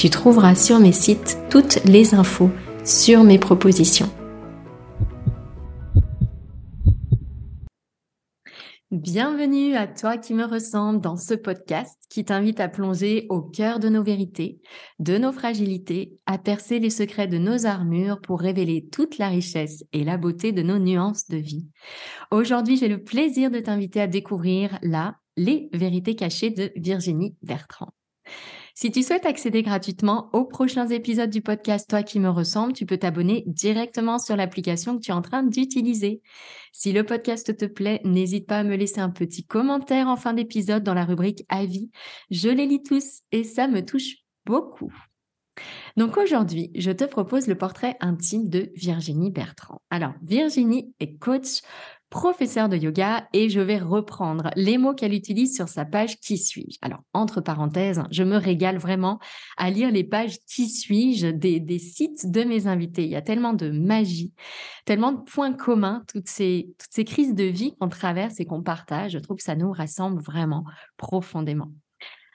tu trouveras sur mes sites toutes les infos sur mes propositions. Bienvenue à toi qui me ressemble dans ce podcast qui t'invite à plonger au cœur de nos vérités, de nos fragilités, à percer les secrets de nos armures pour révéler toute la richesse et la beauté de nos nuances de vie. Aujourd'hui, j'ai le plaisir de t'inviter à découvrir là les vérités cachées de Virginie Bertrand. Si tu souhaites accéder gratuitement aux prochains épisodes du podcast Toi qui me ressemble, tu peux t'abonner directement sur l'application que tu es en train d'utiliser. Si le podcast te plaît, n'hésite pas à me laisser un petit commentaire en fin d'épisode dans la rubrique Avis. Je les lis tous et ça me touche beaucoup. Donc aujourd'hui, je te propose le portrait intime de Virginie Bertrand. Alors, Virginie est coach professeur de yoga et je vais reprendre les mots qu'elle utilise sur sa page Qui suis-je? Alors, entre parenthèses, je me régale vraiment à lire les pages Qui suis-je des, sites de mes invités. Il y a tellement de magie, tellement de points communs, toutes ces, toutes ces crises de vie qu'on traverse et qu'on partage. Je trouve que ça nous rassemble vraiment profondément.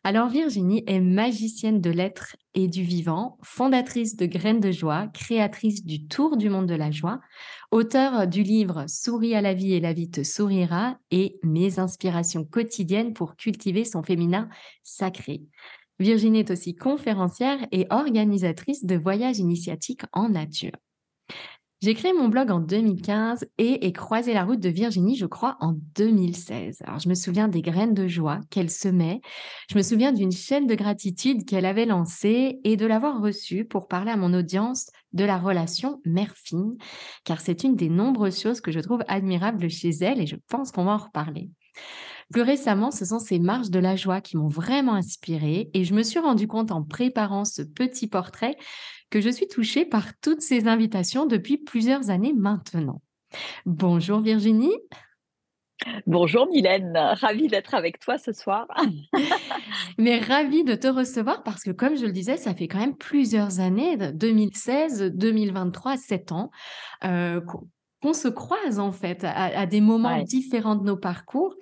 Alors Virginie est magicienne de l'être et du vivant, fondatrice de Graines de joie, créatrice du Tour du monde de la joie, auteure du livre Souris à la vie et la vie te sourira et Mes inspirations quotidiennes pour cultiver son féminin sacré. Virginie est aussi conférencière et organisatrice de voyages initiatiques en nature. J'ai créé mon blog en 2015 et ai croisé la route de Virginie, je crois, en 2016. Alors, je me souviens des graines de joie qu'elle semait. Je me souviens d'une chaîne de gratitude qu'elle avait lancée et de l'avoir reçue pour parler à mon audience de la relation mère-fille, car c'est une des nombreuses choses que je trouve admirables chez elle et je pense qu'on va en reparler. Plus récemment, ce sont ces marches de la joie qui m'ont vraiment inspirée et je me suis rendu compte en préparant ce petit portrait que je suis touchée par toutes ces invitations depuis plusieurs années maintenant. Bonjour Virginie. Bonjour Mylène, ravie d'être avec toi ce soir. Mais ravie de te recevoir parce que comme je le disais, ça fait quand même plusieurs années, 2016, 2023, 7 ans, euh, qu'on se croise en fait à, des moments différents de nos parcours.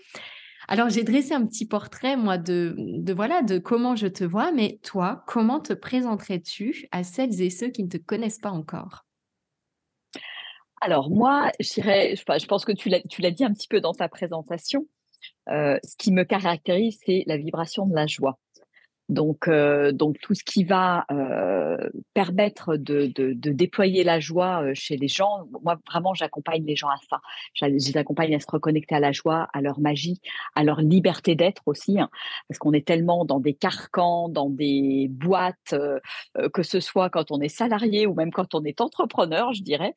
Alors, j'ai dressé un petit portrait, moi, de, voilà, de comment je te vois, mais toi, comment te présenterais-tu à celles et ceux qui ne te connaissent pas encore? Alors, moi, je pense que tu l'as dit un petit peu dans ta présentation. Euh, ce qui me caractérise, c'est la vibration de la joie. Donc, euh, donc tout ce qui va euh, permettre de, de, déployer la joie euh, chez les gens, moi vraiment j'accompagne les gens à ça. Je les accompagne à se reconnecter à la joie, à leur magie, à leur liberté d'être aussi, hein, parce qu'on est tellement dans des carcans, dans des boîtes, que ce soit quand on est salarié ou même quand on est entrepreneur, je dirais.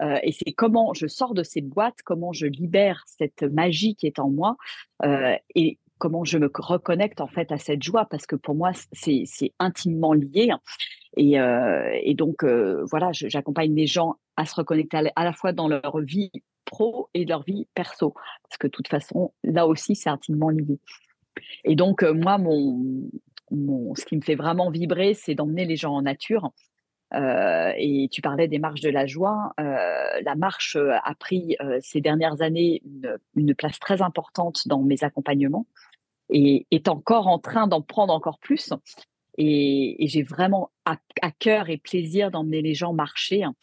et c'est comment je sors de ces boîtes, comment je libère cette magie qui est en moi. et comment je me reconnecte en fait à cette joie parce que pour moi c'est intimement lié et, euh, et donc euh, voilà j'accompagne les gens à se reconnecter à, la fois dans leur vie pro et leur vie perso parce que de toute façon là aussi c'est intimement lié. Et donc euh, moi mon, mon ce qui me fait vraiment vibrer c'est d'emmener les gens en nature. Et tu parlais des marches de la joie. la marche a pris ces dernières années une, place très importante dans mes accompagnements et est encore en train d'en prendre encore plus. Et, j'ai vraiment à, cœur et plaisir d'emmener les gens marcher, hein,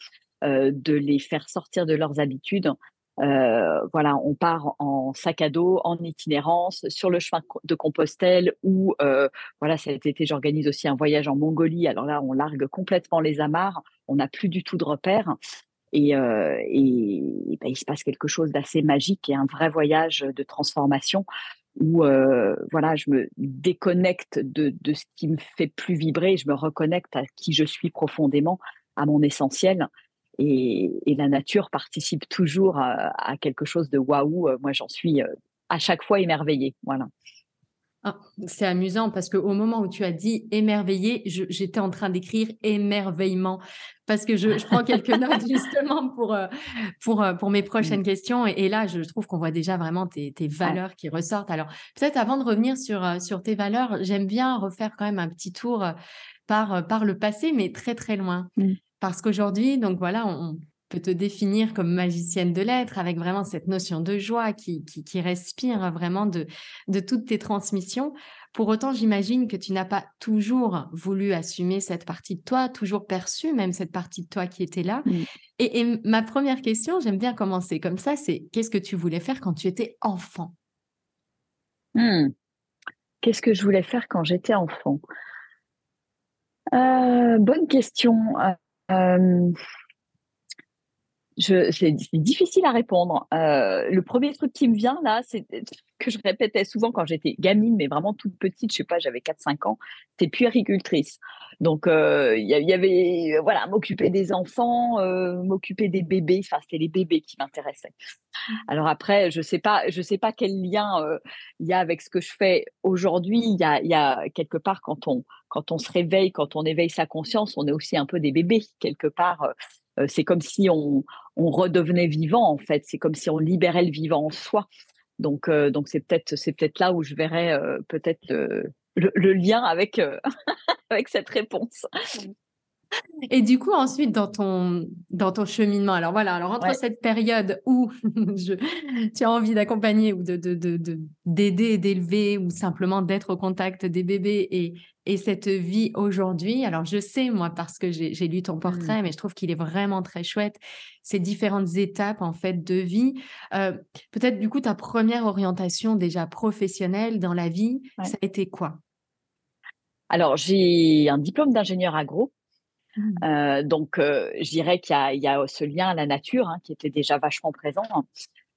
de les faire sortir de leurs habitudes, euh, voilà, on part en sac à dos, en itinérance, sur le chemin de Compostelle ou euh, voilà, cet été j'organise aussi un voyage en Mongolie. Alors là, on largue complètement les amarres, on n'a plus du tout de repères. Et, euh, ben, il se passe quelque chose d'assez magique et un vrai voyage de transformation où voilà, je me déconnecte de, de, ce qui me fait plus vibrer, je me reconnecte à qui je suis profondément, à mon essentiel. Et, la nature participe toujours à, quelque chose de waouh. Moi, j'en suis euh, à chaque fois émerveillée. Voilà. Ah, c'est amusant parce qu'au moment où tu as dit émerveillé, j'étais en train d'écrire émerveillement parce que je, prends quelques notes justement pour, euh, pour, euh, pour mes prochaines mmh. questions. Et, là, je trouve qu'on voit déjà vraiment tes, valeurs qui ressortent. Alors, peut-être avant de revenir sur, sur tes valeurs, j'aime bien refaire quand même un petit tour par, par le passé, mais très, très loin. Mmh. Parce qu'aujourd'hui, donc voilà, on peut te définir comme magicienne de l'être avec vraiment cette notion de joie qui, qui, respire vraiment de, de toutes tes transmissions. Pour autant, j'imagine que tu n'as pas toujours voulu assumer cette partie de toi, toujours perçu même cette partie de toi qui était là. Mmh. Et, ma première question, j'aime bien commencer comme ça, c'est qu'est-ce que tu voulais faire quand tu étais enfant? Mmh. Qu'est-ce que je voulais faire quand j'étais enfant? Euh, Bonne question. Euh, euh, c'est difficile à répondre. Euh, le premier truc qui me vient là, c'est que je répétais souvent quand j'étais gamine, mais vraiment toute petite, je sais pas, j'avais 4-5 ans, c'était puéricultrice. Donc euh, il y, avait, voilà, m'occuper des enfants, m'occuper des bébés, enfin c'était les bébés qui m'intéressaient. Alors après, je sais pas, je sais pas quel lien il y a avec ce que je fais aujourd'hui. Il y a, y a quelque part quand on quand on se réveille, quand on éveille sa conscience, on est aussi un peu des bébés quelque part. C'est comme si on, redevenait vivant en fait. C'est comme si on libérait le vivant en soi. Donc donc c'est peut-être c'est peut-être là où je verrais peut-être le, lien avec avec cette réponse. Et du coup, ensuite, dans ton, dans ton cheminement, alors voilà, alors entre cette période où tu as envie d'accompagner ou de, d'aider de, de, d'élever ou simplement d'être au contact des bébés et, et cette vie aujourd'hui, alors je sais, moi, parce que j'ai, lu ton portrait, mmh. mais je trouve qu'il est vraiment très chouette, ces différentes étapes, en fait, de vie. Euh, peut-être, du coup, ta première orientation déjà professionnelle dans la vie, ça a été quoi? Alors, j'ai un diplôme d'ingénieur agro Mmh. Donc, je dirais qu'il y, a ce lien à la nature hein, qui était déjà vachement présent.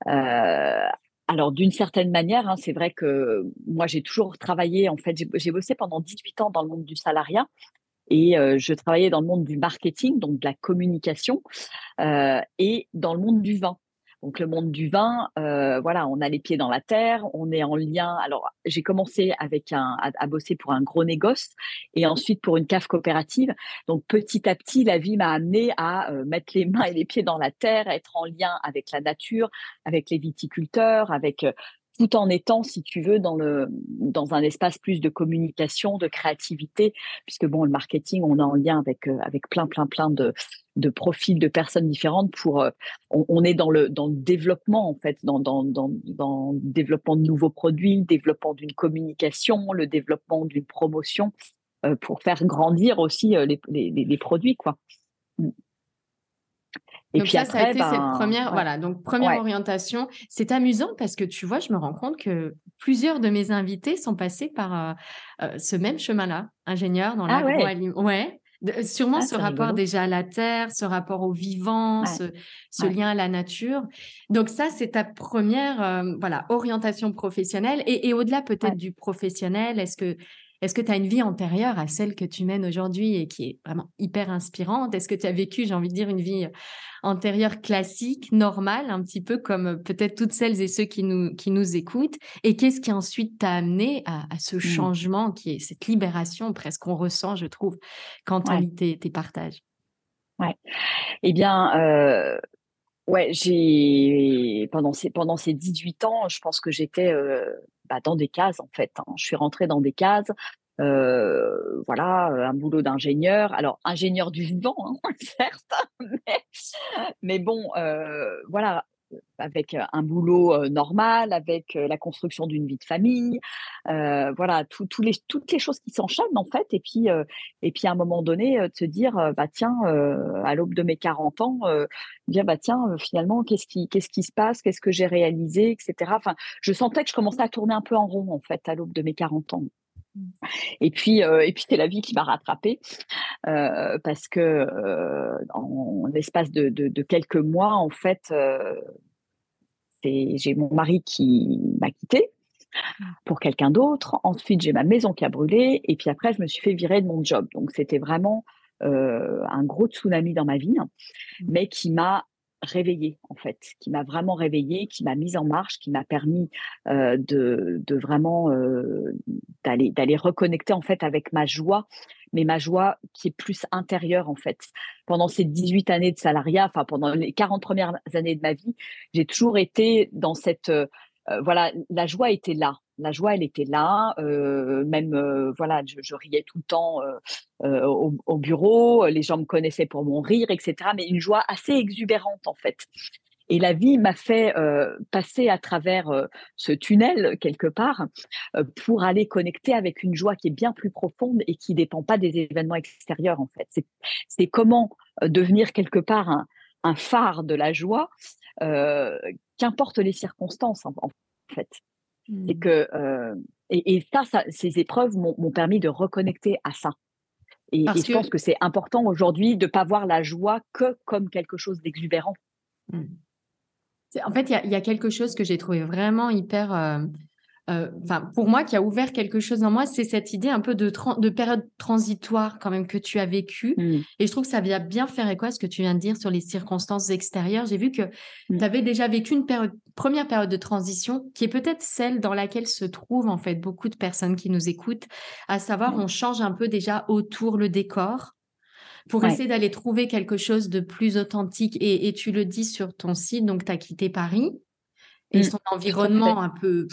Euh, alors, d'une certaine manière, hein, c'est vrai que moi, j'ai toujours travaillé, en fait, j'ai bossé pendant 18 ans dans le monde du salariat et je travaillais dans le monde du marketing, donc de la communication, et dans le monde du vin. Donc le monde du vin, euh, voilà, on a les pieds dans la terre, on est en lien. Alors j'ai commencé avec un à, bosser pour un gros négoce et ensuite pour une cave coopérative. Donc petit à petit, la vie m'a amené à euh, mettre les mains et les pieds dans la terre, à être en lien avec la nature, avec les viticulteurs, avec euh, tout en étant, si tu veux, dans, le, dans un espace plus de communication, de créativité, puisque bon, le marketing, on est en lien avec, euh, avec plein, plein, plein de, de profils de personnes différentes pour, euh, on, est dans le, dans le développement, en fait, dans, dans, dans, dans le développement de nouveaux produits, le développement d'une communication, le développement d'une promotion, euh, pour faire grandir aussi les, les, les produits, quoi. Et donc puis ça, ça a été cette ben, première, voilà, donc première orientation. C'est amusant parce que tu vois, je me rends compte que plusieurs de mes invités sont passés par euh, euh, ce même chemin-là, ingénieur dans ah l'agroalimentaire. Ouais. ouais. sûrement ah, ce rapport déjà à la terre, ce rapport au vivant, ce, lien à la nature. Donc ça, c'est ta première euh, voilà orientation professionnelle. Et, et au-delà peut-être du professionnel, est-ce que est-ce que tu as une vie antérieure à celle que tu mènes aujourd'hui et qui est vraiment hyper inspirante? Est-ce que tu as vécu, j'ai envie de dire, une vie euh, antérieure classique, normale, un petit peu comme euh, peut-être toutes celles et ceux qui nous, qui nous écoutent? Et qu'est-ce qui ensuite t'a amené à, ce mmh. changement qui est cette libération presque qu'on ressent, je trouve, quand on lit tes, partages Ouais. Eh bien, euh, ouais, j'ai pendant ces pendant ces 18 ans, je pense que j'étais bah, dans des cases en fait. Hein. Je suis rentrée dans des cases. voilà, un boulot d'ingénieur. Alors, ingénieur du vivant, hein, certes, mais, bon, voilà, avec un boulot normal, avec la construction d'une vie de famille, voilà, toutes les choses qui s'enchaînent en fait. Et puis, et puis à un moment donné, de se dire, bah tiens, à l'aube de mes 40 ans, dire bah tiens, finalement, qu'est-ce qui, qu'est-ce qui se passe, qu'est-ce que j'ai réalisé, etc. Enfin, je sentais que je commençais à tourner un peu en rond en fait à l'aube de mes 40 ans. Mmh. Et puis, et puis c'est la vie qui m'a rattrapée parce que en l'espace de, de, quelques mois, en fait, j'ai mon mari qui m'a quitté pour quelqu'un d'autre. Ensuite, j'ai ma maison qui a brûlé. Et puis après, je me suis fait virer de mon job. Donc, c'était vraiment euh, un gros tsunami dans ma vie, hein, mmh. mais qui m'a réveillée, en fait, qui m'a vraiment réveillée, qui m'a mise en marche, qui m'a permis de, de, vraiment d'aller d'aller reconnecter, en fait, avec ma joie mais ma joie qui est plus intérieure en fait. Pendant ces 18 années de salariat, enfin pendant les 40 premières années de ma vie, j'ai toujours été dans cette voilà, la joie était là. La joie, elle était là. Euh, même, voilà, je, riais tout le temps au, au, bureau. Les gens me connaissaient pour mon rire, etc. Mais une joie assez exubérante, en fait. Et la vie m'a fait euh, passer à travers euh, ce tunnel quelque part euh, pour aller connecter avec une joie qui est bien plus profonde et qui dépend pas des événements extérieurs en fait. C'est comment devenir quelque part un, un, phare de la joie, qu'importe les circonstances en, fait. Et mmh. que et, et ça, ça, ces épreuves m'ont permis de reconnecter à ça. Et, je pense que c'est important aujourd'hui de ne pas voir la joie que comme quelque chose d'exubérant. Mmh. En fait, il y, a quelque chose que j'ai trouvé vraiment hyper. Euh, euh, enfin, pour moi, qui a ouvert quelque chose en moi, c'est cette idée un peu de, de, période transitoire quand même que tu as vécue. Mmh. Et je trouve que ça vient bien faire écho à ce que tu viens de dire sur les circonstances extérieures. J'ai vu que mmh. tu avais déjà vécu une période, première période de transition qui est peut-être celle dans laquelle se trouvent en fait beaucoup de personnes qui nous écoutent, à savoir mmh. on change un peu déjà autour le décor pour essayer d'aller trouver quelque chose de plus authentique. Et, tu le dis sur ton site, donc tu as quitté Paris et mmh, son environnement un peu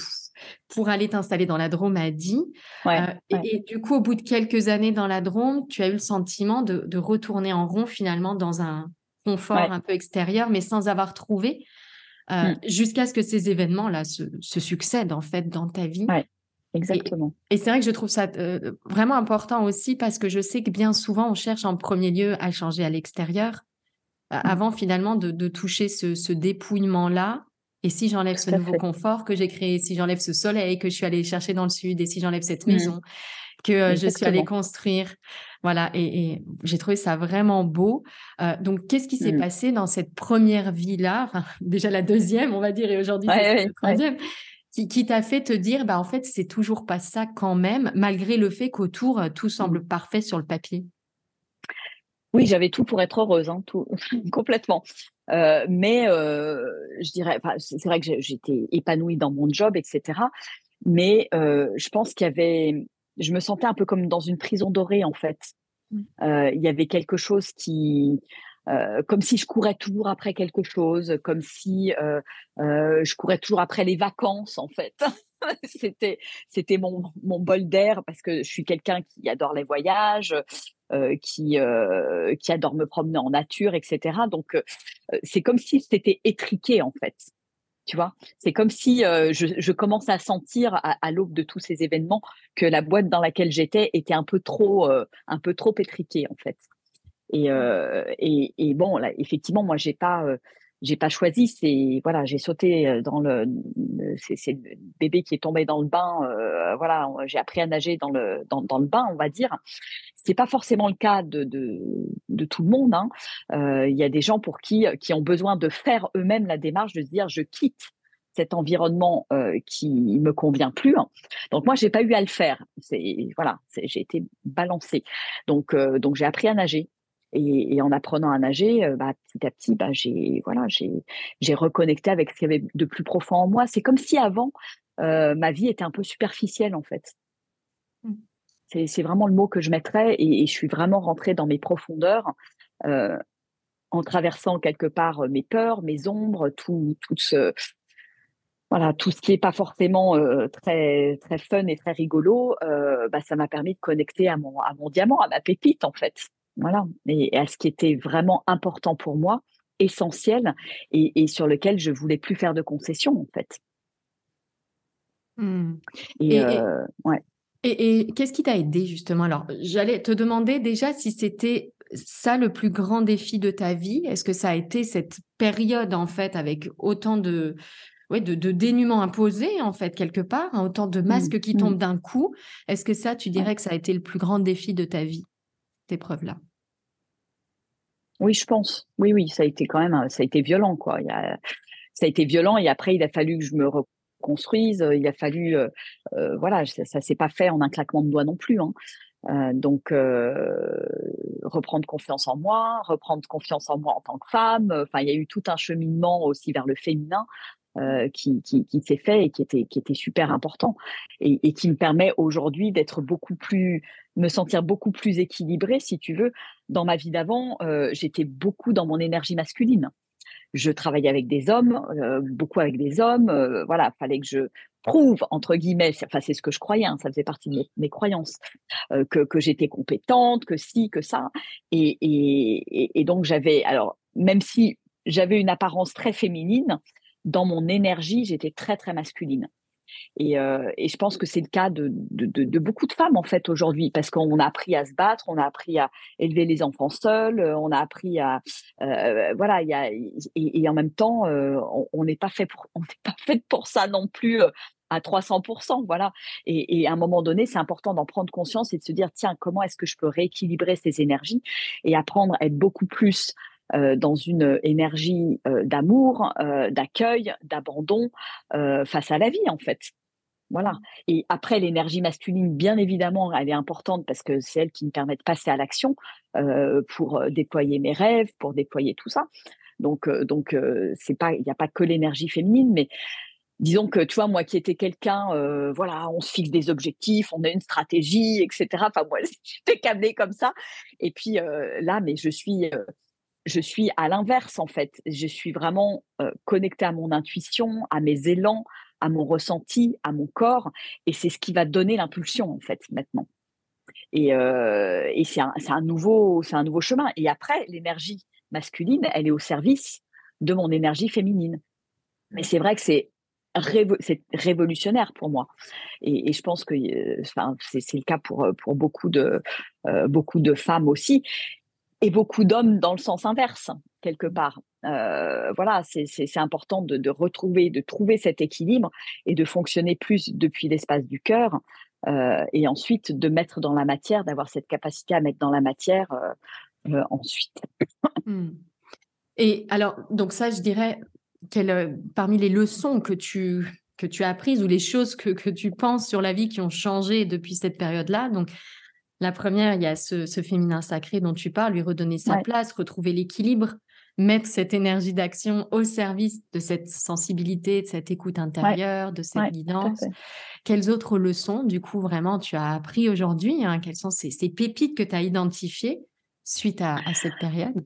pour aller t'installer dans la Drôme a dit. Euh, et, du coup, au bout de quelques années dans la Drôme, tu as eu le sentiment de, retourner en rond finalement dans un confort un peu extérieur, mais sans avoir trouvé. Euh, mmh. Jusqu'à ce que ces événements-là se, succèdent en fait dans ta vie. Exactement. Et, c'est vrai que je trouve ça euh, vraiment important aussi parce que je sais que bien souvent, on cherche en premier lieu à changer à l'extérieur mmh. avant finalement de, toucher ce, dépouillement-là. Et si j'enlève ce nouveau confort que j'ai créé, si j'enlève ce soleil que je suis allée chercher dans le sud et si j'enlève cette mmh. maison que euh, je suis allée construire. Voilà, et, j'ai trouvé ça vraiment beau. Euh, donc, qu'est-ce qui s'est mmh. passé dans cette première vie-là? Déjà la deuxième, on va dire, et aujourd'hui, c'est la troisième qui, t'a fait te dire, bah, en fait, c'est toujours pas ça quand même, malgré le fait qu'autour, euh, tout semble mmh. parfait sur le papier? Oui, j'avais tout pour être heureuse, hein, tout, complètement. Euh, mais euh, je dirais, c'est vrai que j'étais épanouie dans mon job, etc. Mais je pense qu'il y avait, je me sentais un peu comme dans une prison dorée en fait. Mmh. il y avait quelque chose qui, euh, comme si je courais toujours après quelque chose, comme si euh, euh, je courais toujours après les vacances en fait. c'était c'était mon, mon bol d'air parce que je suis quelqu'un qui adore les voyages, qui qui adore me promener en nature, etc. Donc c'est comme si c'était étriqué en fait. Tu vois, c'est comme si je, je commence à sentir à, à l'aube de tous ces événements que la boîte dans laquelle j'étais était un peu trop, un peu trop étriquée en fait. Et, euh, et, et, bon, là, effectivement, moi, j'ai pas, j'ai pas choisi. C'est voilà, j'ai sauté dans le, c'est le bébé qui est tombé dans le bain. voilà, j'ai appris à nager dans le dans, le bain, on va dire. C'est pas forcément le cas de, de, de tout le monde. Hein. Il y a des gens pour qui qui ont besoin de faire eux-mêmes la démarche de se dire je quitte cet environnement euh, qui me convient plus. Hein. Donc moi, j'ai pas eu à le faire. C'est voilà, j'ai été balancée. Donc donc j'ai appris à nager. Et, en apprenant à nager, euh, bah, petit à petit, bah, j'ai voilà, j'ai reconnecté avec ce qu'il y avait de plus profond en moi. C'est comme si avant, euh, ma vie était un peu superficielle en fait. Mmh. C'est vraiment le mot que je mettrais et, je suis vraiment rentrée dans mes profondeurs euh, en traversant quelque part mes peurs, mes ombres, tout, tout ce, voilà, tout ce qui n'est pas forcément très, très fun et très rigolo, bah, ça m'a permis de connecter à mon, à mon diamant, à ma pépite, en fait. Voilà, et, à ce qui était vraiment important pour moi, essentiel, et, sur lequel je voulais plus faire de concessions, en fait. Mmh. Et, ouais. Et, qu'est-ce qui t'a aidé justement? Alors, j'allais te demander déjà si c'était ça le plus grand défi de ta vie. Est-ce que ça a été cette période en fait avec autant de, ouais, de, dénuement imposé en fait quelque part, hein, autant de mmh, masques qui mmh. tombent d'un coup? Est-ce que ça, tu dirais que ça a été le plus grand défi de ta vie, épreuve-là Oui, je pense. Oui, oui, ça a été quand même, ça a été violent quoi. Ça a été violent et après il a fallu que je me construise. Euh, il a fallu, euh, euh, voilà, ça, s'est pas fait en un claquement de doigts non plus. Hein. donc, reprendre confiance en moi, reprendre confiance en moi en tant que femme. Enfin, il y a eu tout un cheminement aussi vers le féminin qui, qui, s'est fait et qui était, qui était super important et, et qui me permet aujourd'hui d'être beaucoup plus, me sentir beaucoup plus équilibrée, si tu veux. Dans ma vie d'avant, j'étais beaucoup dans mon énergie masculine je travaillais avec des hommes, euh, beaucoup avec des hommes. Euh, voilà, fallait que je prouve entre guillemets, enfin c'est ce que je croyais, hein, ça faisait partie de mes, croyances, euh, que, que j'étais compétente, que si, que ça. Et, et, et donc j'avais, alors même si j'avais une apparence très féminine, dans mon énergie, j'étais très très masculine. Euh, et, je pense que c'est le cas de, beaucoup de femmes en fait aujourd'hui, parce qu'on a appris à se battre, on a appris à élever les enfants seuls, euh, on a appris à euh, voilà, et, en même temps, on n'est pas fait pour on pas fait pour ça non plus à 300%, voilà. Et, et, à un moment donné, c'est important d'en prendre conscience et de se dire tiens, comment est-ce que je peux rééquilibrer ces énergies et apprendre à être beaucoup plus euh, dans une énergie euh, d'amour, euh, d'accueil, d'abandon face à la vie, en fait. Voilà. Mmh. Et après, l'énergie masculine, bien évidemment, elle est importante parce que c'est elle qui me permet de passer à l'action pour déployer mes rêves, pour déployer tout ça. Donc, donc c'est pas, il n'y a pas que l'énergie féminine, mais disons que tu vois, moi qui étais quelqu'un, voilà, on se fixe des objectifs, on a une stratégie, etc. Enfin, moi, j'étais câblée comme ça. Et puis là, mais je suis je suis à l'inverse en fait. Je suis vraiment connectée à mon intuition, à mes élans, à mon ressenti, à mon corps, et c'est ce qui va donner l'impulsion en fait maintenant. Et, c'est un, nouveau, c'est un nouveau chemin. Et après, l'énergie masculine, elle est au service de mon énergie féminine. Mais c'est vrai que c'est révolutionnaire pour moi. Et, je pense que c'est le cas pour, beaucoup de femmes aussi beaucoup d'hommes dans le sens inverse, quelque part. Euh, voilà, c'est important de, retrouver, de trouver cet équilibre et de fonctionner plus depuis l'espace du cœur euh, et ensuite de mettre dans la matière, d'avoir cette capacité à mettre dans la matière euh, ensuite. Hmm. Et alors, donc ça, je dirais, parmi les leçons que tu, que tu as apprises ou les choses que, que tu penses sur la vie qui ont changé depuis cette période-là, donc la première, il y a ce, féminin sacré dont tu parles, lui redonner sa place, retrouver l'équilibre, mettre cette énergie d'action au service de cette sensibilité, de cette écoute intérieure, de cette guidance. Quelles autres leçons, du coup, vraiment, tu as appris aujourd'hui hein? Quelles sont ces, pépites que tu as identifiées suite à, cette période?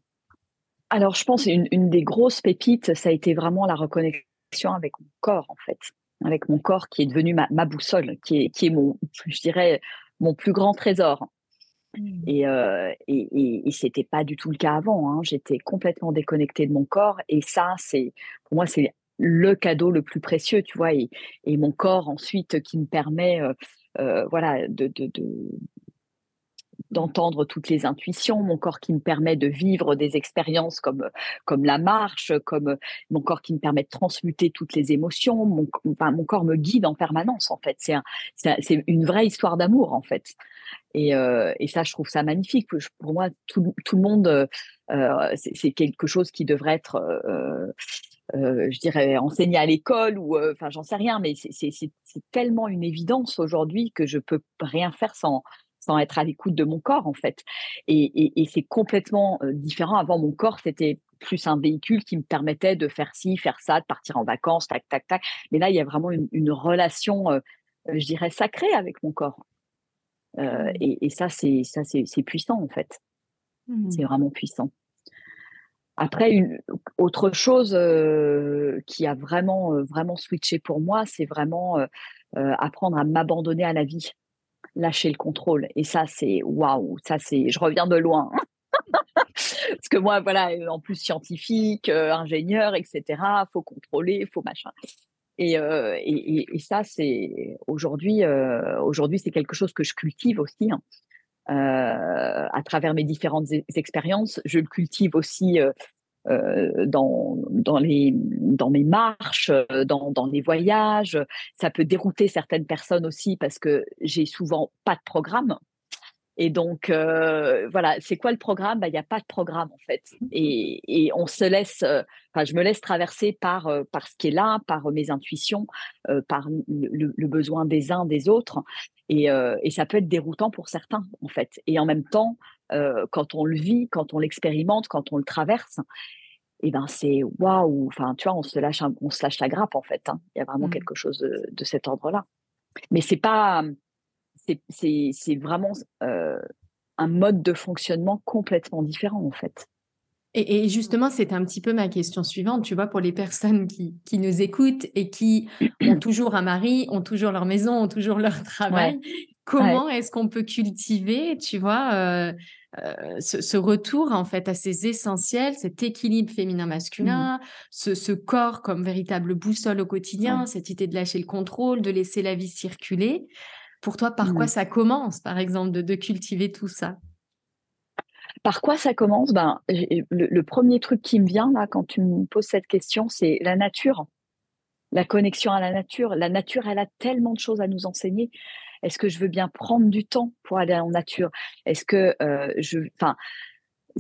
Alors, je pense une, une des grosses pépites, ça a été vraiment la reconnexion avec mon corps, en fait. Avec mon corps qui est devenu ma, ma boussole, qui est, qui est mon, je dirais, mon plus grand trésor. Mmh. Et, euh, et, et, c'était pas du tout le cas avant. Hein. J'étais complètement déconnectée de mon corps. Et ça, c'est pour moi, c'est le cadeau le plus précieux, tu vois. Et, et mon corps ensuite qui me permet, euh, euh, voilà, de, de, d'entendre toutes les intuitions, mon corps qui me permet de vivre des expériences comme, comme la marche, comme mon corps qui me permet de transmuter toutes les émotions. Mon, corps me guide en permanence, en fait. C'est un, c'est une vraie histoire d'amour, en fait. Et, euh, ça, je trouve ça magnifique. Pour moi, tout, le monde, euh, c'est quelque chose qui devrait être, euh, euh je dirais, enseigné à l'école ou, euh, enfin, j'en sais rien, mais c'est tellement une évidence aujourd'hui que je peux rien faire sans, sans être à l'écoute de mon corps en fait. Et, c'est complètement différent. Avant, mon corps, c'était plus un véhicule qui me permettait de faire ci, faire ça, de partir en vacances, tac, tac, tac. Mais là, il y a vraiment une, relation, je dirais, sacrée avec mon corps. Mmh. et, ça, c'est ça, c'est puissant en fait. Mmh. C'est vraiment puissant. Après, une, autre chose qui a vraiment, vraiment switché pour moi, c'est vraiment apprendre à m'abandonner à la vie, lâcher le contrôle. Et ça, c'est waouh, ça, c'est, je reviens de loin. Parce que moi, voilà, en plus scientifique, ingénieur, etc., faut contrôler, faut machin. Et, et, ça, c'est aujourd'hui, aujourd'hui, c'est quelque chose que je cultive aussi. Hein. à travers mes différentes expériences, je le cultive aussi dans, dans, les, dans mes marches, dans, dans les voyages. Ça peut dérouter certaines personnes aussi parce que j'ai souvent pas de programme. Et donc, euh, voilà, c'est quoi le programme? Bah, Il n'y a pas de programme, en fait. Mmh. Et, on se laisse, euh, enfin, je me laisse traverser par, euh, par ce qui est là, par mes intuitions, par le, besoin des uns, des autres. Et, et, ça peut être déroutant pour certains, en fait. Et en même temps, quand on le vit, quand on l'expérimente, quand on le traverse, et eh ben c'est waouh enfin tu vois on se lâche on se lâche la grappe en fait hein. il y a vraiment mmh. quelque chose de, de cet ordre là mais c'est pas c'est vraiment un mode de fonctionnement complètement différent en fait. Et, justement, c'est un petit peu ma question suivante, tu vois, pour les personnes qui, qui nous écoutent et qui ont toujours un mari, ont toujours leur maison, ont toujours leur travail. Comment est-ce qu'on peut cultiver, tu vois, ce, retour en fait à ces essentiels, cet équilibre féminin-masculin, mmh. ce, corps comme véritable boussole au quotidien, cette idée de lâcher le contrôle, de laisser la vie circuler. Pour toi, par quoi mmh. ça commence, par exemple, de, cultiver tout ça? Par quoi ça commence? Ben, le, premier truc qui me vient là quand tu me poses cette question, c'est la nature, la connexion à la nature. La nature, elle a tellement de choses à nous enseigner. Est-ce que je veux bien prendre du temps pour aller en nature? Est-ce que euh, je, enfin,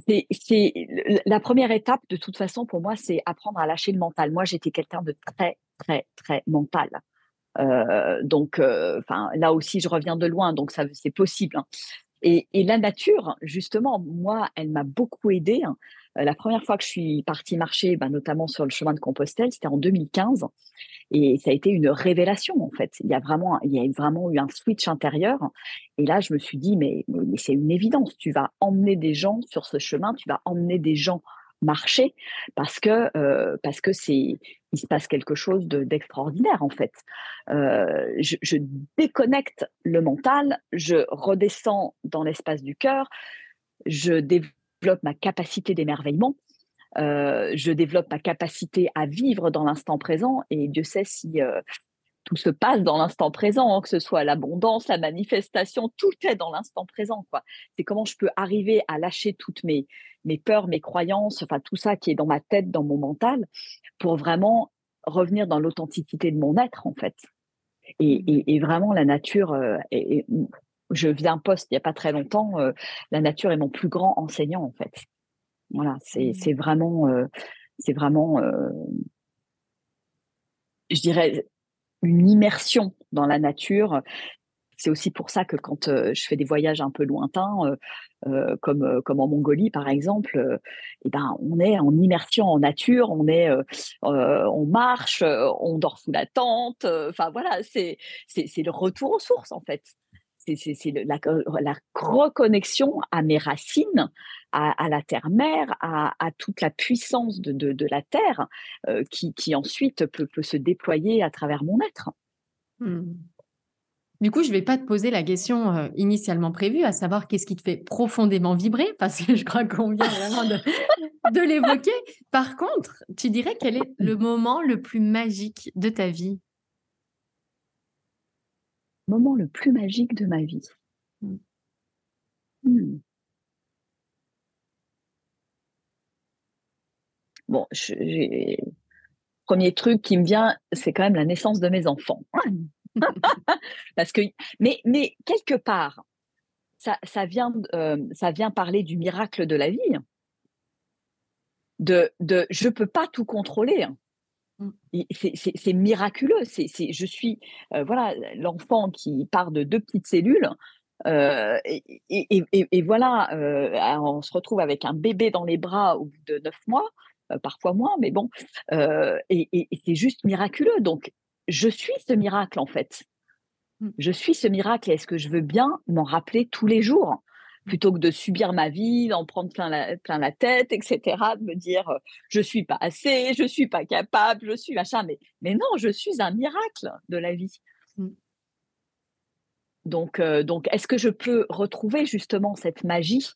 c'est la première étape de toute façon pour moi, c'est apprendre à lâcher le mental. Moi, j'étais quelqu'un de très, très, très mental. Euh, donc, euh, là aussi, je reviens de loin, donc c'est possible. Hein. Et, la nature, justement, moi, elle m'a beaucoup aidée. Hein. Euh, la première fois que je suis partie marcher, ben, notamment sur le chemin de Compostelle, c'était en 2015. Et ça a été une révélation, en fait. Il y a vraiment, il y a vraiment eu un switch intérieur. Et là, je me suis dit, mais, c'est une évidence. Tu vas emmener des gens sur ce chemin, tu vas emmener des gens marcher parce que euh, parce que c'est il se passe quelque chose d'extraordinaire en fait. Euh, je, déconnecte le mental, je redescends dans l'espace du cœur, je développe ma capacité d'émerveillement. Euh, je développe ma capacité à vivre dans l'instant présent et Dieu sait si tout se passe dans l'instant présent, hein, que ce soit l'abondance, la manifestation, tout est dans l'instant présent. C'est comment je peux arriver à lâcher toutes mes, mes peurs, mes croyances, enfin tout ça qui est dans ma tête, dans mon mental, pour vraiment revenir dans l'authenticité de mon être, en fait. Et, mmh. vraiment, la nature, euh, et, je viens poste il n'y a pas très longtemps, euh, la nature est mon plus grand enseignant, en fait. Voilà, c'est mmh. vraiment, c'est vraiment, euh, je dirais, une immersion dans la nature. C'est aussi pour ça que quand je fais des voyages un peu lointains, comme, comme en Mongolie par exemple, eh ben, on est en immersion en nature, on, est, on marche, on dort sous la tente. Enfin voilà, c'est le retour aux sources en fait. C'est la, la, reconnexion à mes racines, à, la terre-mère, à, toute la puissance de, de, la terre qui, qui, ensuite peut, peut, se déployer à travers mon être. Mmh. Du coup, je ne vais pas te poser la question euh, initialement prévue, à savoir qu'est-ce qui te fait profondément vibrer, parce que je crois qu'on vient vraiment de, l'évoquer. Par contre, tu dirais quel est le moment le plus magique de ta vie? Moment le plus magique de ma vie. Mmh. Mmh. Bon, premier truc qui me vient, c'est quand même la naissance de mes enfants. Parce que, mais, mais quelque part, ça, ça, vient, euh, ça vient parler du miracle de la vie. De, de je ne peux pas tout contrôler. Mmh. C'est miraculeux. C'est je suis euh, voilà l'enfant qui part de deux petites cellules. Euh, et, et, et, voilà, on se retrouve avec un bébé dans les bras au bout de neuf mois, parfois moins, mais bon, et, c'est juste miraculeux. Donc, je suis ce miracle en fait. Mmh. Je suis ce miracle et est-ce que je veux bien m'en rappeler tous les jours? Plutôt que de subir ma vie, d'en prendre plein la, plein la tête, etc., de me dire je suis pas assez, je suis pas capable, je suis machin. Mais, mais non, je suis un miracle de la vie. Mmh. Donc, donc est-ce que je peux retrouver justement cette magie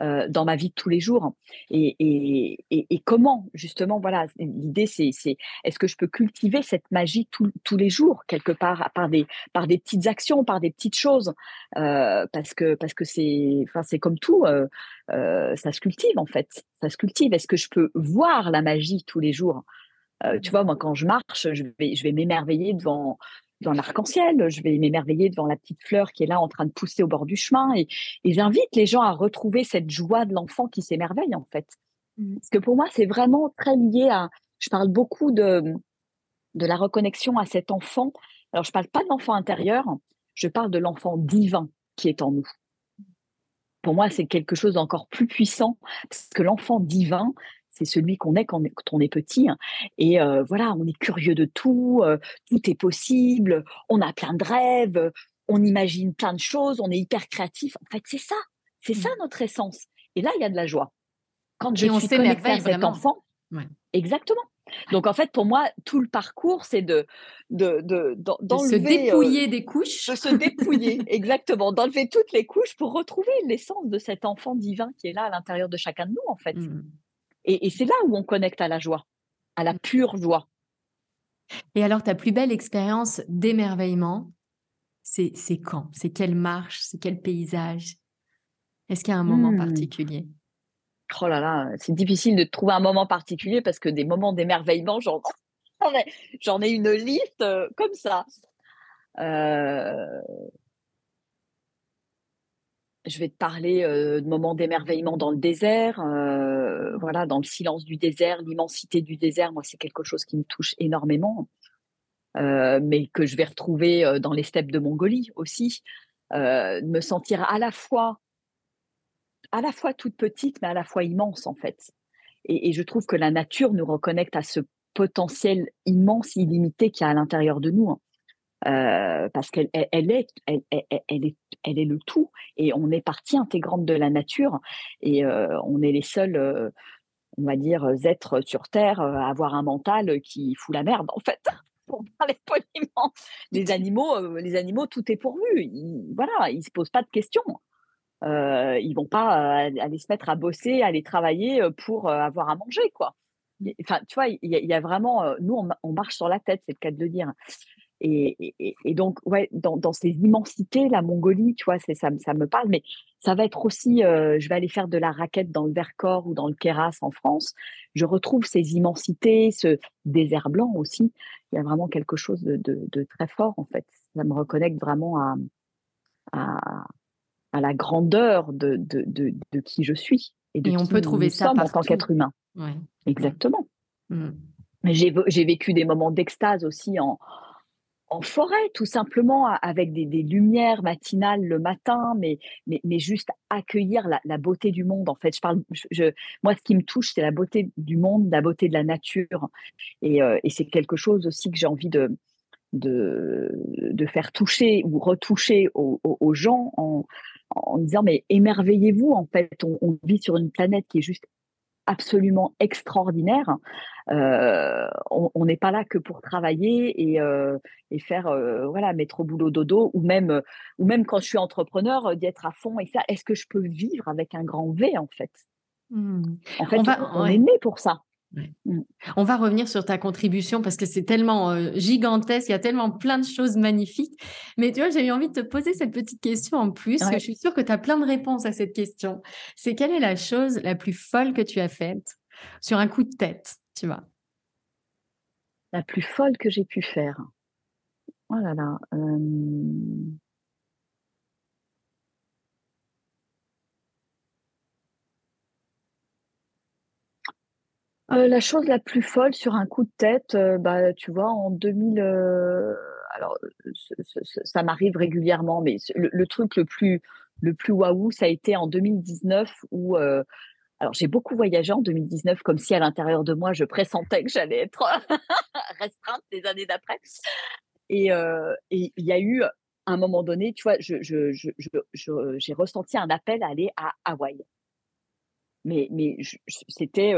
euh, dans ma vie de tous les jours. Et, et, et, comment, justement, voilà, l'idée, c'est est-ce que je peux cultiver cette magie tous les jours, quelque part, par des, par des petites actions, par des petites choses, euh, parce que parce que c'est comme tout, euh, ça se cultive, en fait. Ça se cultive. Est-ce que je peux voir la magie tous les jours? Tu vois, moi, quand je marche, je vais, je vais m'émerveiller devant, dans l'arc-en-ciel, je vais m'émerveiller devant la petite fleur qui est là en train de pousser au bord du chemin. Et, j'invite les gens à retrouver cette joie de l'enfant qui s'émerveille, en fait. Mmh. Parce que pour moi, c'est vraiment très lié à. Je parle beaucoup de, de la reconnexion à cet enfant. Alors, je ne parle pas de l'enfant intérieur, je parle de l'enfant divin qui est en nous. Pour moi, c'est quelque chose d'encore plus puissant, parce que l'enfant divin, c'est celui qu'on est quand, on est petit. Hein. Et voilà, on est curieux de tout, tout est possible, on a plein de rêves, on imagine plein de choses, on est hyper créatif. En fait, c'est ça, c'est ça mmh. notre essence. Et là, il y a de la joie. Quand je suis connectée à cet enfant, exactement. Donc en fait, pour moi, tout le parcours, c'est de, de, de, se dépouiller des couches. De se dépouiller, exactement, d'enlever toutes les couches pour retrouver l'essence de cet enfant divin qui est là à l'intérieur de chacun de nous, en fait. Mmh. Et, c'est là où on connecte à la joie, à la mmh. pure joie. Et alors, ta plus belle expérience d'émerveillement, c'est quand? C'est quelle marche? C'est quel paysage? Est-ce qu'il y a un moment mmh. particulier? Oh là là, c'est difficile de trouver un moment particulier parce que des moments d'émerveillement, j'en ai, ai, une liste euh, comme ça. Euh, je vais te parler de moments d'émerveillement dans le désert, voilà, dans le silence du désert, l'immensité du désert. Moi, c'est quelque chose qui me touche énormément, mais que je vais retrouver dans les steppes de Mongolie aussi. me sentir à la fois, à la fois toute petite, mais à la fois immense en fait. Et, et je trouve que la nature nous reconnecte à ce potentiel immense, illimité qu'il y a à l'intérieur de nous. Hein. Euh, parce qu'elle elle, est, elle, est, le tout et on est partie intégrante de la nature et euh, on est les seuls, euh, on va dire, êtres sur Terre à avoir un mental qui fout la merde en fait. Pour parler poliment, les animaux, les animaux, tout est pourvu. Ils, voilà, ils se posent pas de questions. Euh, ils vont pas aller se mettre à bosser, aller travailler pour avoir à manger, quoi. Enfin, tu vois, il y, a vraiment, nous, on, marche sur la tête, c'est le cas de le dire. Et, donc, ouais, dans, ces immensités, la Mongolie, tu vois, c'est, ça, ça me parle, mais ça va être aussi, euh, je vais aller faire de la raquette dans le Vercors ou dans le Keras en France. Je retrouve ces immensités, ce désert blanc aussi. Il y a vraiment quelque chose de, très fort, en fait. Ça me reconnecte vraiment à, à, la grandeur de, de, qui je suis. Et, et on peut trouver ça en tant qu'être humain. Ouais. Exactement. Mmh. J'ai vécu des moments d'extase aussi en, en forêt, tout simplement, avec des, lumières matinales le matin, mais, mais, juste accueillir la, beauté du monde. En fait, je parle, je, moi, ce qui me touche, c'est la beauté du monde, la beauté de la nature. Et, euh, c'est quelque chose aussi que j'ai envie de, de, faire toucher ou retoucher aux, gens en, disant, mais émerveillez-vous, en fait, on vit sur une planète qui est juste absolument extraordinaire. Euh, on n'est pas là que pour travailler et, euh, faire euh, voilà mettre au boulot dodo ou même ou même quand je suis entrepreneur d'y être à fond et ça est-ce que je peux vivre avec un grand V en fait? Mmh. en fait on est né pour ça Mmh. On va revenir sur ta contribution parce que c'est tellement euh, gigantesque, il y a tellement plein de choses magnifiques. Mais tu vois, j'ai eu envie de te poser cette petite question en plus, que je suis sûre que tu as plein de réponses à cette question. C'est quelle est la chose la plus folle que tu as faite sur un coup de tête, tu vois? La plus folle que j'ai pu faire. Oh là là. Euh, la chose la plus folle sur un coup de tête, euh, bah, tu vois, en 2000, euh, alors ça m'arrive régulièrement, mais le, truc le plus, le plus waouh, ça a été en 2019 où, alors j'ai beaucoup voyagé en 2019, comme si à l'intérieur de moi je pressentais que j'allais être restreinte les années d'après. Et il y a eu un moment donné, tu vois, j'ai je, je, ressenti un appel à aller à Hawaï. Mais, mais c'était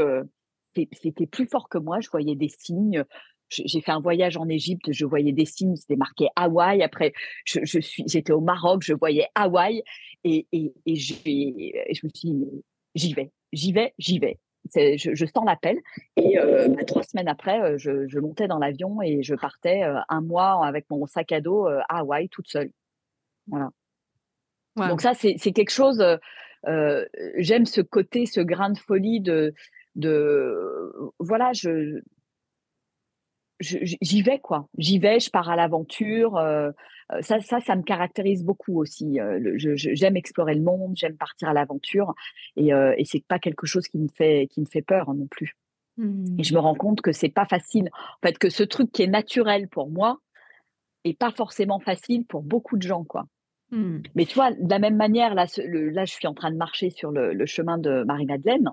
c'était plus fort que moi. Je voyais des signes. J'ai fait un voyage en Égypte, je voyais des signes, c'était marqué Hawaï. Après, je, suis, j'étais au Maroc, je voyais Hawaï, et, et, et, je me suis dit, j'y vais, j'y vais, j'y vais. Je, je, sens l'appel. Et euh, bah, trois semaines après, je, montais dans l'avion et je partais euh, un mois avec mon sac à dos à Hawaï toute seule. Voilà. Donc ça, c'est quelque chose. J'aime ce côté, ce grain de folie de, de voilà, je j'y vais quoi. J'y vais, je pars à l'aventure. ça, ça, ça me caractérise beaucoup aussi. j'aime explorer le monde, j'aime partir à l'aventure, et, et c'est pas quelque chose qui me fait qui me fait peur non plus. Et je me mmh. rends compte que c'est pas facile. En fait, que ce truc qui est naturel pour moi est pas forcément facile pour beaucoup de gens, quoi. Mmh. Mais tu vois, de la même manière, là, là, je suis en train de marcher sur le, chemin de Marie-Madeleine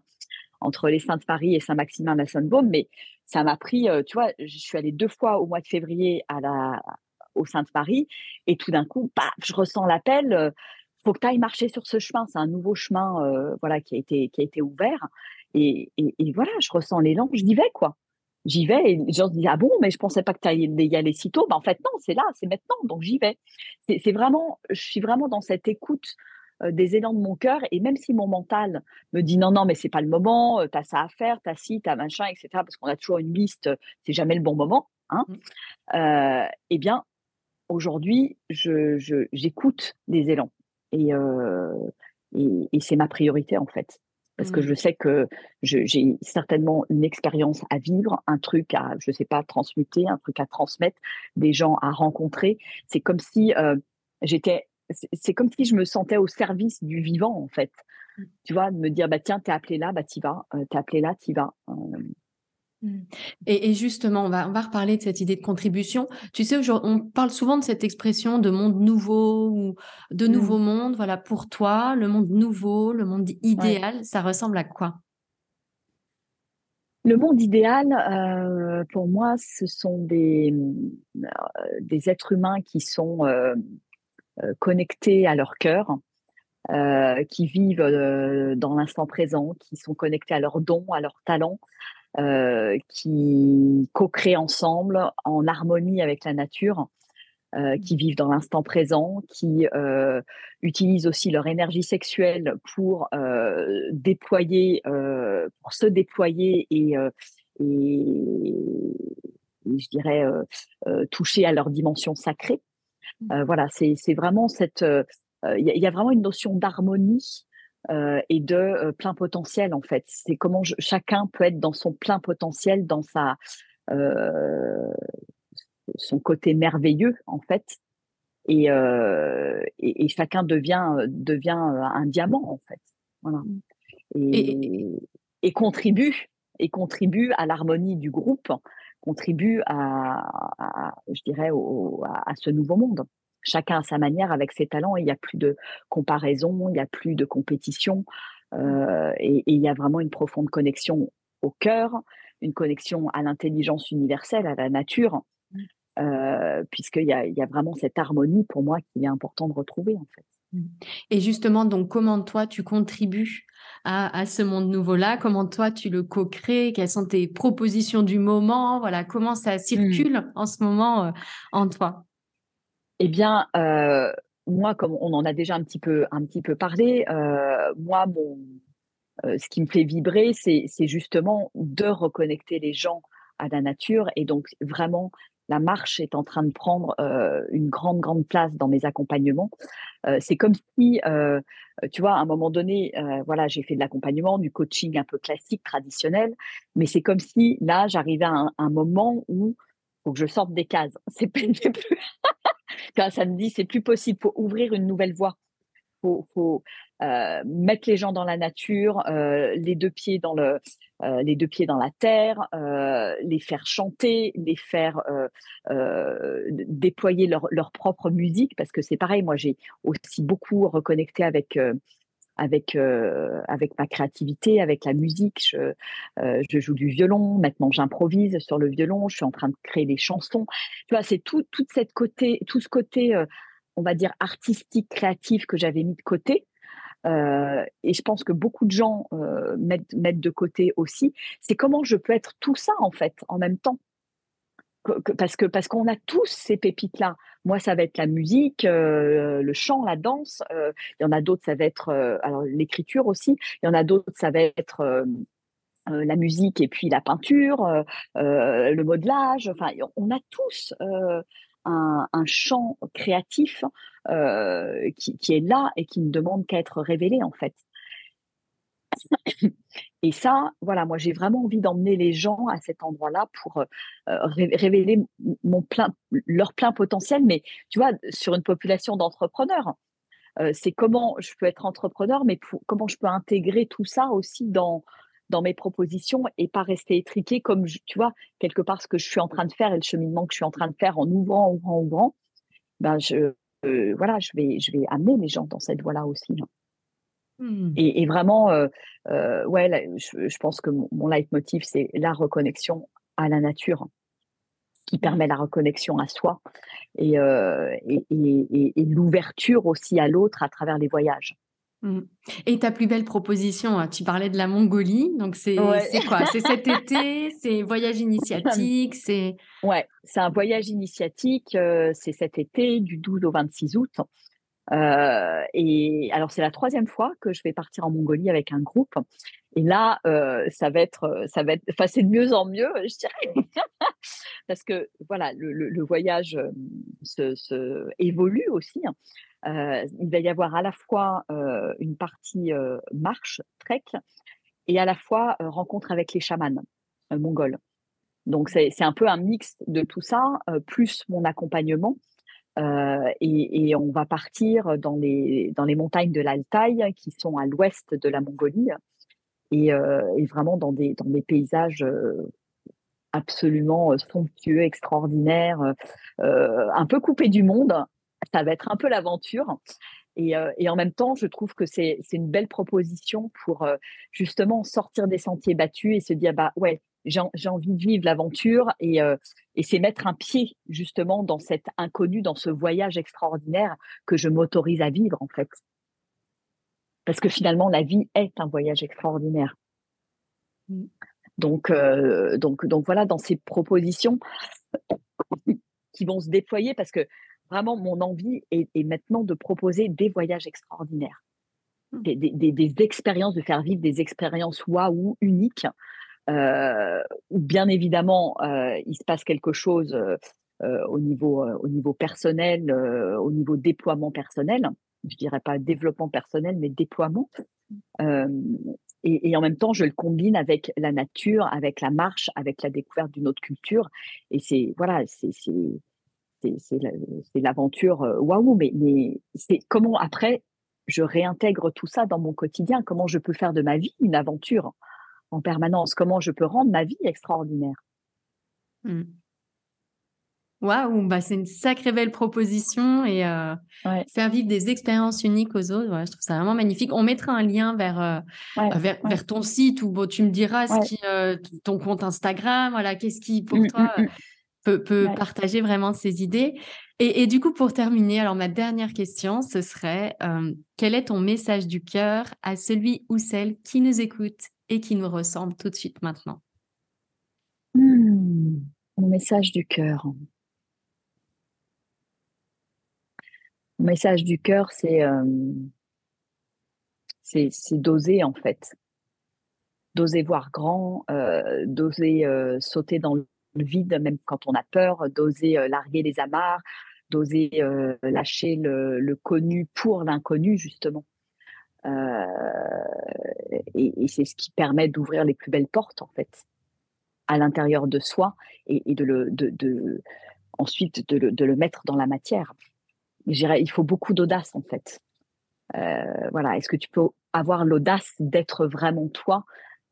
entre les Saintes-Paris et Saint-Maximin la Sainte-Baume, mais ça m'a pris, euh, tu vois, je suis allée deux fois au mois de février à la, au Sainte-Paris, et tout d'un coup, je ressens l'appel, euh, faut que tu ailles marcher sur ce chemin, c'est un nouveau chemin euh, voilà, qui, a été, qui a été ouvert, et, et, voilà, je ressens l'élan, j'y vais, quoi. J'y vais, et les gens se disent, ah bon, mais je pensais pas que tu allais y aller si tôt. Ben, en fait, non, c'est là, c'est maintenant, donc j'y vais. C'est vraiment, je suis vraiment dans cette écoute des élans de mon cœur. Et même si mon mental me dit non, non, mais c'est pas le moment, euh, tu as ça à faire, tu as ci, tu as machin, etc., parce qu'on a toujours une liste, c'est jamais le bon moment, hein, mmh. euh, eh bien, aujourd'hui, j'écoute je, les élans. Et, et, c'est ma priorité, en fait. Parce que mmh. je sais que j'ai certainement une expérience à vivre, un truc à, je sais pas, transmuter, un truc à transmettre, des gens à rencontrer. C'est comme si j'étais c'est comme si je me sentais au service du vivant, en fait. Mmh. Tu vois, de me dire, bah, tiens, t'es appelé là, bah, t'y vas. Euh, t'es appelé là, t'y vas. Euh. Mmh. Et, justement, on va, on va reparler de cette idée de contribution. Tu sais, on parle souvent de cette expression de monde nouveau ou de mmh. nouveau monde. Voilà, pour toi, le monde nouveau, le monde idéal, ça ressemble à quoi? Le monde idéal, euh, pour moi, ce sont des, des êtres humains qui sont euh, connectés à leur cœur, euh, qui vivent euh, dans l'instant présent, qui sont connectés à leurs dons, à leurs talents, qui co-créent ensemble en harmonie avec la nature. qui vivent dans l'instant présent, qui utilisent aussi leur énergie sexuelle pour déployer, pour se déployer et, je dirais toucher à leur dimension sacrée. Euh, voilà, c'est vraiment cette. Euh, il y, a vraiment une notion d'harmonie et de plein potentiel en fait. C'est comment chacun peut être dans son plein potentiel, dans sa son côté merveilleux en fait. Et, et, chacun devient devient un diamant en fait. Voilà. Mmh. Et, et, contribue et contribue à l'harmonie du groupe contribue à, je dirais, à, ce nouveau monde. Chacun à sa manière, avec ses talents, il n'y a plus de comparaison, il n'y a plus de compétition, euh, et, il y a vraiment une profonde connexion au cœur, une connexion à l'intelligence universelle, à la nature, mmh. euh, puisqu'il y a, y a vraiment cette harmonie pour moi qu'il est important de retrouver en fait. Et justement, donc, comment toi tu contribues à, ce monde nouveau-là? Comment toi, tu le co-crées? Quelles sont tes propositions du moment? Voilà, comment ça mmh. circule en ce moment euh, en toi? Eh bien, euh, moi, comme on en a déjà un petit peu, un petit peu parlé, euh, moi, mon, ce qui me fait vibrer, c'est justement de reconnecter les gens à la nature et donc vraiment la marche est en train de prendre une grande, grande place dans mes accompagnements. c'est comme si, tu vois, à un moment donné, voilà, j'ai fait de l'accompagnement, du coaching un peu classique, traditionnel, mais c'est comme si là, j'arrivais à un, moment où faut que je sorte des cases. C'est plus, ça me dit, c'est plus possible. Faut ouvrir une nouvelle voie. Faut, faut mettre les gens dans la nature, les deux pieds dans le, euh, les deux pieds dans la terre, euh, les faire chanter, les faire euh, déployer leur, leur, propre musique, parce que c'est pareil, moi j'ai aussi beaucoup reconnecté avec avec, avec ma créativité, avec la musique. Je, je joue du violon, maintenant j'improvise sur le violon, je suis en train de créer des chansons. Tu vois, c'est tout, toute cette côté, tout ce côté on va dire, artistique, créatif que j'avais mis de côté. Et je pense que beaucoup de gens mettent, mettent de côté aussi. C'est comment je peux être tout ça en fait en même temps parce que parce qu'on a tous ces pépites là. Moi, ça va être la musique, le chant, la danse. il y en a d'autres, ça va être alors l'écriture aussi. Il y en a d'autres, ça va être la musique et puis la peinture, le modelage. Enfin, on a tous un, un, champ créatif qui, qui, est là et qui ne demande qu'à être révélé en fait. Et ça, voilà, moi j'ai vraiment envie d'emmener les gens à cet endroit-là pour euh, révéler mon plein, leur plein potentiel, mais tu vois, sur une population d'entrepreneurs. Euh, c'est comment je peux être entrepreneur, mais comment je peux intégrer tout ça aussi dans, dans mes propositions et pas rester étriqué comme, tu vois, quelque part ce que je suis en train de faire et le cheminement que je suis en train de faire en ouvrant, ouvrant, ouvrant, ben je, euh, voilà, je vais, je vais amener les gens dans cette voie-là aussi. Hein. Mmh. Et, vraiment, euh, euh, ouais, je, pense que mon, leitmotiv, c'est la reconnexion à la nature qui permet la reconnexion à soi et, et, l'ouverture aussi à l'autre à travers les voyages. Mmh. Et ta plus belle proposition, hein, tu parlais de la Mongolie, donc c'est quoi? C'est cet été, c'est voyage initiatique, c'est ouais, c'est un voyage initiatique, c'est cet été du 12 au 26 août. Euh, et alors, c'est la troisième fois que je vais partir en Mongolie avec un groupe. Et là, euh, ça va être, ça va être, enfin, c'est de mieux en mieux, je dirais, parce que voilà, le, voyage euh, se, évolue aussi. Hein. il va y avoir à la fois une partie marche, trek, et à la fois rencontre avec les chamans mongols. Donc c'est un peu un mix de tout ça, plus mon accompagnement. Euh, et, on va partir dans les, dans les montagnes de l'Altaï, qui sont à l'ouest de la Mongolie, et, euh, vraiment dans des, dans des paysages euh, absolument somptueux, extraordinaires, un peu coupés du monde. Ça va être un peu l'aventure. Et, et, en même temps, je trouve que c'est une belle proposition pour justement sortir des sentiers battus et se dire, bah ouais, j'ai envie de vivre l'aventure et, euh, et c'est mettre un pied justement dans cet inconnu, dans ce voyage extraordinaire que je m'autorise à vivre en fait. Parce que finalement, la vie est un voyage extraordinaire. Mmh. Donc, euh, donc, donc voilà, dans ces propositions qui vont se déployer, parce que vraiment, mon envie est, maintenant de proposer des voyages extraordinaires, mmh. des, des, des expériences, de faire vivre des expériences waouh, uniques, euh, bien évidemment euh, il se passe quelque chose euh, au niveau au niveau personnel, au niveau déploiement personnel. Je dirais pas développement personnel, mais déploiement. Et, en même temps, je le combine avec la nature, avec la marche, avec la découverte d'une autre culture. Et c'est voilà, c'est c'est l'aventure waouh. Mais, mais c'est comment après je réintègre tout ça dans mon quotidien? Comment je peux faire de ma vie une aventure en permanence, comment je peux rendre ma vie extraordinaire? Mmh. Waouh, bah c'est une sacrée belle proposition et euh, faire vivre des expériences uniques aux autres, je trouve ça vraiment magnifique. On mettra un lien vers, euh, vers, ton site bon, tu me diras ce qui, euh, ton compte Instagram, voilà, qu'est-ce qui pour mmh, toi peut, partager vraiment ces idées. Et, et, du coup, pour terminer, alors ma dernière question, ce serait quel est ton message du cœur à celui ou celle qui nous écoute et qui nous ressemble tout de suite maintenant? Mmh, Mon message du cœur. Mon message du cœur, c'est c'est d'oser en fait. D'oser voir grand, euh, d'oser sauter dans le vide même quand on a peur, d'oser larguer les amarres, d'oser lâcher le, connu pour l'inconnu justement. Euh, et, c'est ce qui permet d'ouvrir les plus belles portes, en fait, à l'intérieur de soi et, de le, de, ensuite de le, mettre dans la matière. il faut beaucoup d'audace, en fait. Euh, voilà, est-ce que tu peux avoir l'audace d'être vraiment toi,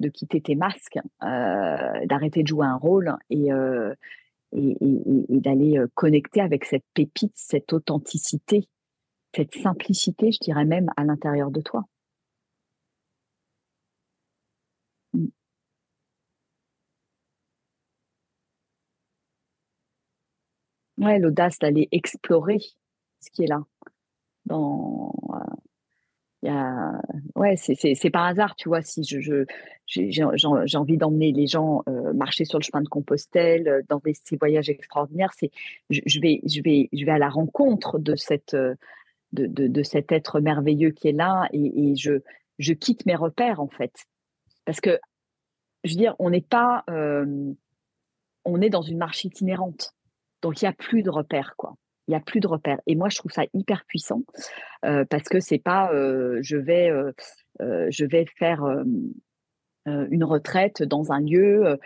de quitter tes masques, euh, d'arrêter de jouer un rôle et, et, et d'aller connecter avec cette pépite, cette authenticité cette simplicité, je dirais même, à l'intérieur de toi. Mm. Ouais, l'audace d'aller explorer ce qui est là. Dans, y a, ouais, c'est un hasard, tu vois, si je, je j'ai envie d'emmener les gens marcher sur le chemin de Compostelle, dans des, ces voyages extraordinaires, je, vais, je vais, je vais à la rencontre de cette, de, de, de cet être merveilleux qui est là, et, et, je, je quitte mes repères en fait, parce que, je veux dire, on n'est pas, on est dans une marche itinérante, donc il y a plus de repères, quoi il n'y a plus de repères. Et moi, je trouve ça hyper puissant parce que c'est pas je vais je vais faire une retraite dans un lieu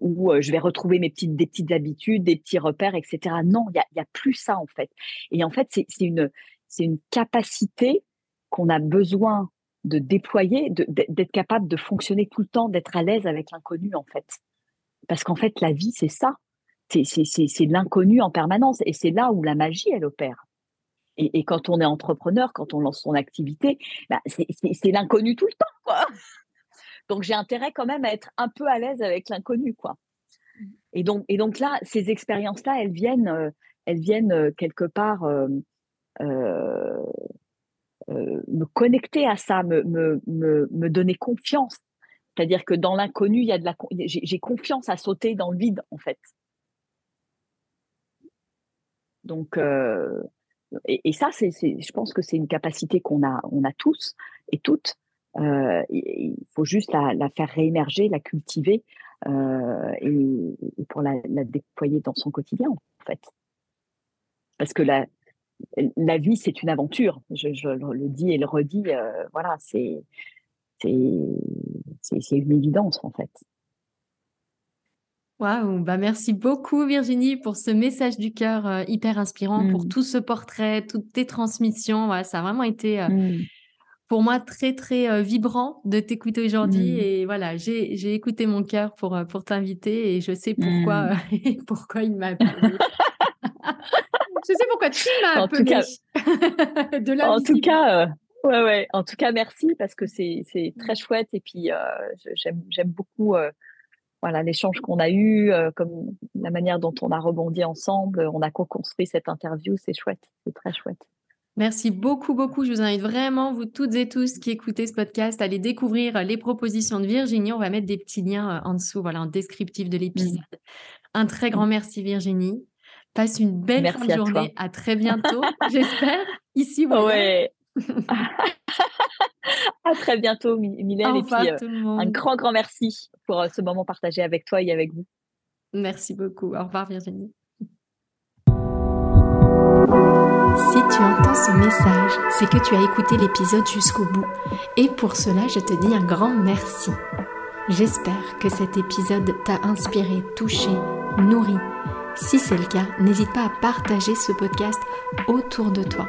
où je vais retrouver mes petites des petites habitudes, des petits repères, etc. Non, il n'y a, a, plus ça en fait. Et en fait, c'est une c'est une capacité qu'on a besoin de déployer, d'être capable de fonctionner tout le temps, d'être à l'aise avec l'inconnu en fait. Parce qu'en fait, la vie, c'est ça c'est l'inconnu en permanence. Et c'est là où la magie, elle opère. Et, quand on est entrepreneur, quand on lance son activité, bah, c'est l'inconnu tout le temps. Quoi. Donc j'ai intérêt quand même à être un peu à l'aise avec l'inconnu. quoi. Et donc, et donc là, ces expériences-là, elles viennent, euh, elles viennent euh, quelque part euh, me connecter à ça, me, me, me, me donner confiance. C'est-à-dire que dans l'inconnu, il y a de la, j'ai confiance à sauter dans le vide, en fait. Donc, euh, et, ça, c'est, je pense que c'est une capacité qu'on a, on a tous et toutes. Euh, il faut juste la, faire réémerger, la cultiver euh, et, pour la, déployer dans son quotidien, en fait. Parce que la, la vie, c'est une aventure. Je, le dis et le redis. voilà, c'est, c'est, c'est une évidence, en fait. Waouh, bah merci beaucoup Virginie pour ce message du cœur euh, hyper inspirant, pour mmh. tout ce portrait, toutes tes transmissions. ça a vraiment été euh, mmh. pour moi très très euh, vibrant de t'écouter aujourd'hui. Mmh. Et voilà, j'ai écouté mon cœur pour, pour t'inviter et je sais pourquoi, pourquoi il m'a appelé. je sais pourquoi tu m'as appelé. de en tout cas, ouais, ouais. En tout cas, merci parce que c'est très chouette et puis j'aime beaucoup voilà l'échange qu'on a eu, euh, comme la manière dont on a rebondi ensemble, on a co-construit cette interview, c'est chouette, c'est très chouette. Merci beaucoup, beaucoup. Je vous invite vraiment, vous toutes et tous qui écoutez ce podcast, à aller découvrir les propositions de Virginie. On va mettre des petits liens euh, en dessous, voilà, en descriptif de l'épisode. Mmh. Un très grand merci, Virginie. Passe une belle fin de journée. À, très bientôt, j'espère. Ici. Ouais. à très bientôt, Mylène. et puis, euh, un grand, grand merci pour euh, ce moment partagé avec toi et avec vous. Merci beaucoup. Au revoir, Virginie. Si tu entends ce message, c'est que tu as écouté l'épisode jusqu'au bout. Et pour cela, je te dis un grand merci. J'espère que cet épisode t'a inspiré, touché, nourri. Si c'est le cas, n'hésite pas à partager ce podcast autour de toi